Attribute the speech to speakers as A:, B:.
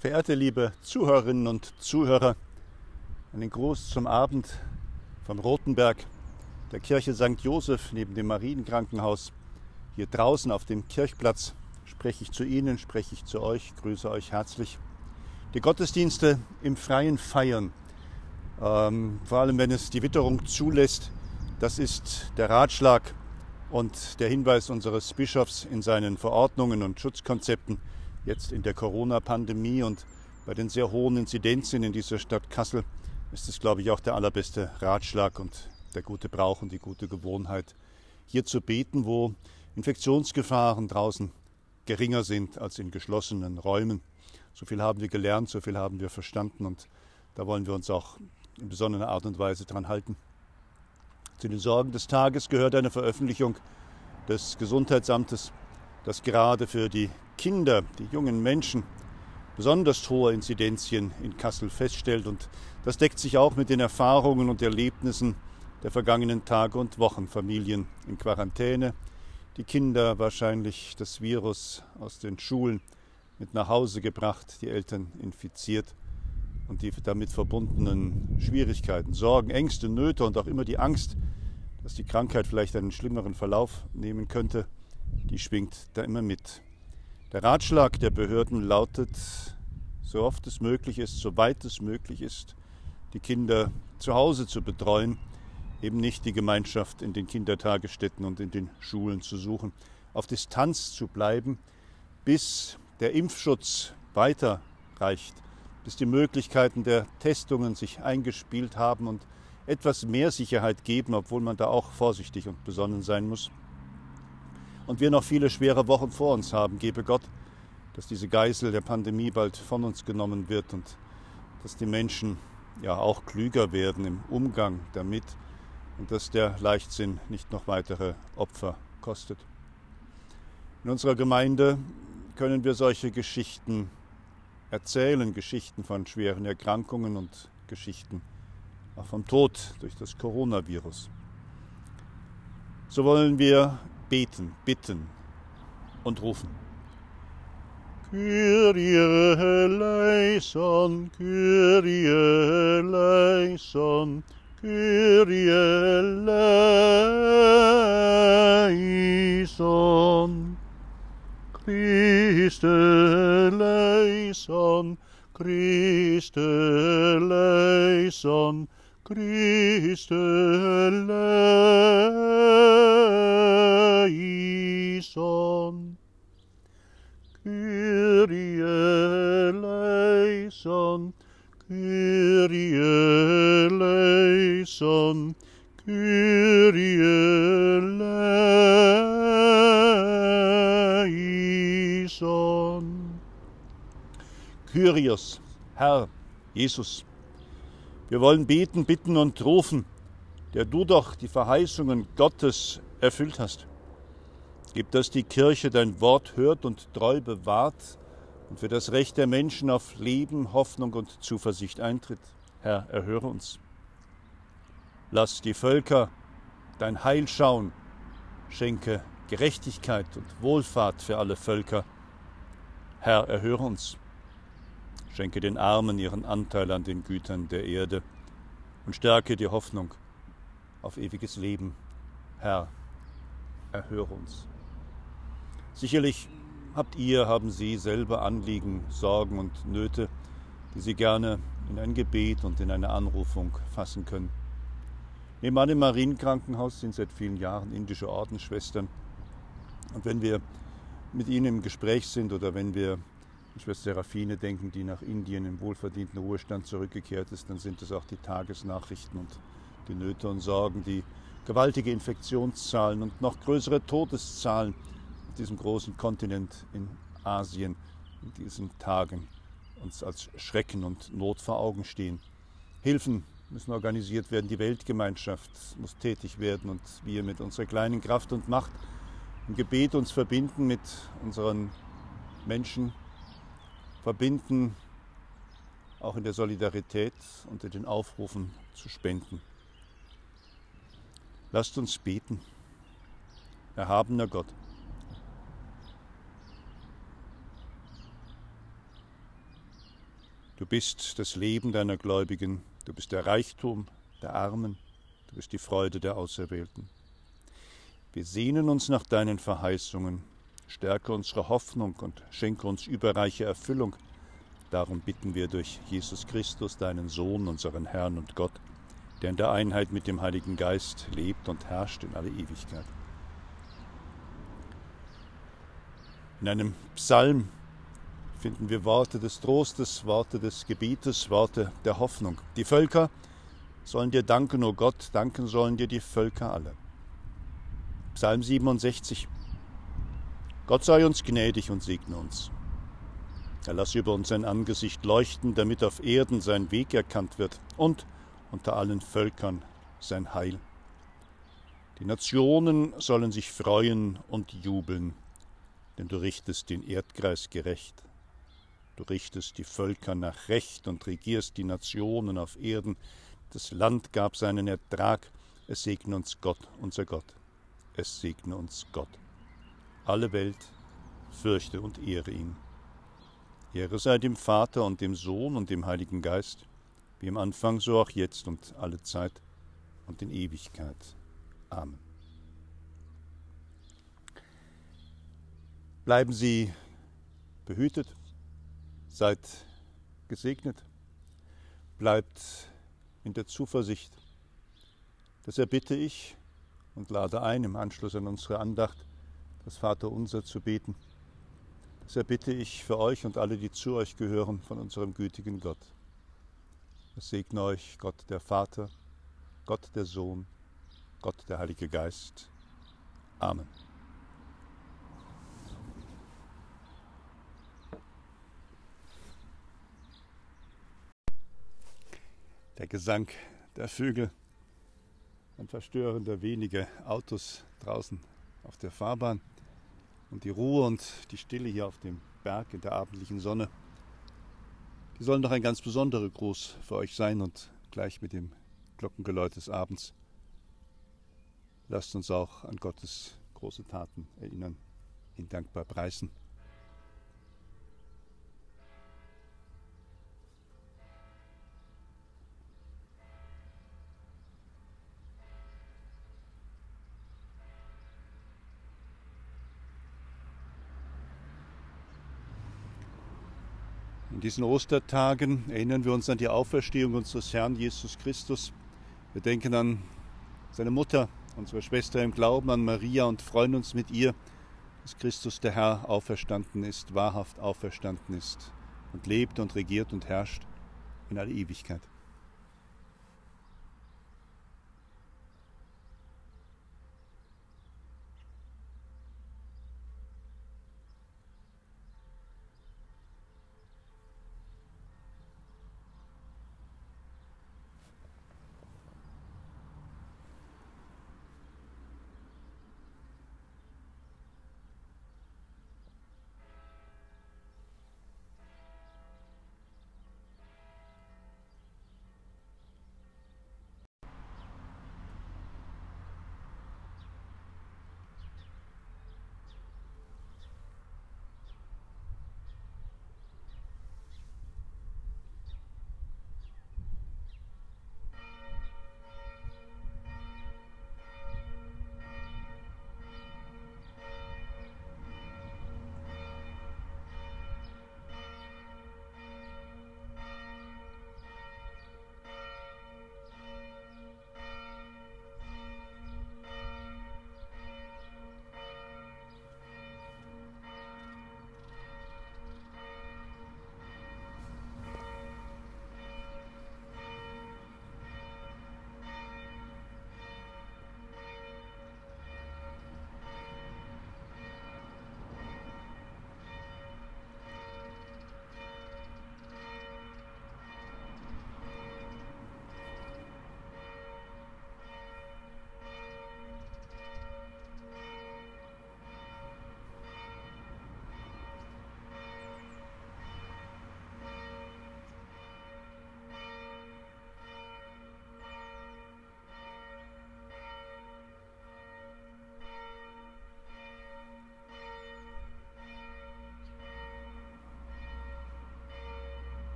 A: Verehrte liebe Zuhörerinnen und Zuhörer, einen Gruß zum Abend vom Rotenberg, der Kirche St. Josef neben dem Marienkrankenhaus. Hier draußen auf dem Kirchplatz spreche ich zu Ihnen, spreche ich zu euch, grüße euch herzlich. Die Gottesdienste im freien Feiern, ähm, vor allem wenn es die Witterung zulässt, das ist der Ratschlag und der Hinweis unseres Bischofs in seinen Verordnungen und Schutzkonzepten jetzt in der Corona-Pandemie und bei den sehr hohen Inzidenzen in dieser Stadt Kassel ist es, glaube ich, auch der allerbeste Ratschlag und der gute Brauch und die gute Gewohnheit, hier zu beten, wo Infektionsgefahren draußen geringer sind als in geschlossenen Räumen. So viel haben wir gelernt, so viel haben wir verstanden und da wollen wir uns auch in besonderer Art und Weise dran halten. Zu den Sorgen des Tages gehört eine Veröffentlichung des Gesundheitsamtes, das gerade für die Kinder, die jungen Menschen, besonders hohe Inzidenzien in Kassel feststellt. Und das deckt sich auch mit den Erfahrungen und Erlebnissen der vergangenen Tage und Wochen. Familien in Quarantäne, die Kinder wahrscheinlich das Virus aus den Schulen mit nach Hause gebracht, die Eltern infiziert und die damit verbundenen Schwierigkeiten, Sorgen, Ängste, Nöte und auch immer die Angst, dass die Krankheit vielleicht einen schlimmeren Verlauf nehmen könnte, die schwingt da immer mit. Der Ratschlag der Behörden lautet, so oft es möglich ist, so weit es möglich ist, die Kinder zu Hause zu betreuen, eben nicht die Gemeinschaft in den Kindertagesstätten und in den Schulen zu suchen, auf Distanz zu bleiben, bis der Impfschutz weiterreicht, bis die Möglichkeiten der Testungen sich eingespielt haben und etwas mehr Sicherheit geben, obwohl man da auch vorsichtig und besonnen sein muss und wir noch viele schwere Wochen vor uns haben. Gebe Gott, dass diese Geißel der Pandemie bald von uns genommen wird und dass die Menschen ja auch klüger werden im Umgang damit und dass der Leichtsinn nicht noch weitere Opfer kostet. In unserer Gemeinde können wir solche Geschichten erzählen, Geschichten von schweren Erkrankungen und Geschichten auch vom Tod durch das Coronavirus. So wollen wir beten, bitten und rufen. Kyrie eleison, Kyrie eleison, Kyrie eleison. Christe eleison, Christe eleison, Christe eleison. Eleison. Kyrios, Herr, Jesus, wir wollen beten, bitten und rufen, der du doch die Verheißungen Gottes erfüllt hast. Gib, dass die Kirche dein Wort hört und treu bewahrt und für das Recht der Menschen auf Leben, Hoffnung und Zuversicht eintritt. Herr, erhöre uns. Lass die Völker dein Heil schauen, schenke Gerechtigkeit und Wohlfahrt für alle Völker. Herr, erhöre uns. Schenke den Armen ihren Anteil an den Gütern der Erde und stärke die Hoffnung auf ewiges Leben. Herr, erhöre uns. Sicherlich habt ihr, haben Sie selber Anliegen, Sorgen und Nöte, die Sie gerne in ein Gebet und in eine Anrufung fassen können. Nebenan im Marienkrankenhaus sind seit vielen Jahren indische Ordensschwestern. Und wenn wir mit ihnen im Gespräch sind oder wenn wir Schwester Serafine denken, die nach Indien im wohlverdienten Ruhestand zurückgekehrt ist, dann sind es auch die Tagesnachrichten und die Nöte und Sorgen, die gewaltige Infektionszahlen und noch größere Todeszahlen auf diesem großen Kontinent in Asien in diesen Tagen uns als Schrecken und Not vor Augen stehen. Hilfen müssen organisiert werden, die Weltgemeinschaft muss tätig werden und wir mit unserer kleinen Kraft und Macht im Gebet uns verbinden mit unseren Menschen, verbinden, auch in der Solidarität und in den Aufrufen zu spenden. Lasst uns beten. Erhabener Gott, Du bist das Leben deiner Gläubigen, du bist der Reichtum der Armen, du bist die Freude der Auserwählten. Wir sehnen uns nach deinen Verheißungen, stärke unsere Hoffnung und schenke uns überreiche Erfüllung. Darum bitten wir durch Jesus Christus, deinen Sohn, unseren Herrn und Gott, der in der Einheit mit dem Heiligen Geist lebt und herrscht in alle Ewigkeit. In einem Psalm finden wir Worte des Trostes, Worte des Gebietes, Worte der Hoffnung. Die Völker sollen dir danken, o oh Gott, danken sollen dir die Völker alle. Psalm 67. Gott sei uns gnädig und segne uns. Er lasse über uns sein Angesicht leuchten, damit auf Erden sein Weg erkannt wird und unter allen Völkern sein Heil. Die Nationen sollen sich freuen und jubeln, denn du richtest den Erdkreis gerecht. Du richtest die Völker nach Recht und regierst die Nationen auf Erden. Das Land gab seinen Ertrag. Es segne uns Gott, unser Gott. Es segne uns Gott. Alle Welt fürchte und ehre ihn. Ehre sei dem Vater und dem Sohn und dem Heiligen Geist, wie im Anfang, so auch jetzt und alle Zeit und in Ewigkeit. Amen. Bleiben Sie behütet, seid gesegnet, bleibt in der Zuversicht. Das erbitte ich und lade ein, im Anschluss an unsere Andacht das Vaterunser zu beten. Das erbitte ich für euch und alle, die zu euch gehören, von unserem gütigen Gott. Es segne euch Gott der Vater, Gott der Sohn, Gott der Heilige Geist. Amen. Der Gesang der Vögel, ein verstörender wenige Autos draußen auf der Fahrbahn und die Ruhe und die Stille hier auf dem Berg in der abendlichen Sonne. Die sollen doch ein ganz besonderer Gruß für euch sein und gleich mit dem Glockengeläut des Abends lasst uns auch an Gottes große Taten erinnern, ihn dankbar preisen. In diesen Ostertagen erinnern wir uns an die Auferstehung unseres Herrn Jesus Christus. Wir denken an seine Mutter, unsere Schwester im Glauben, an Maria und freuen uns mit ihr, dass Christus der Herr auferstanden ist, wahrhaft auferstanden ist und lebt und regiert und herrscht in alle Ewigkeit.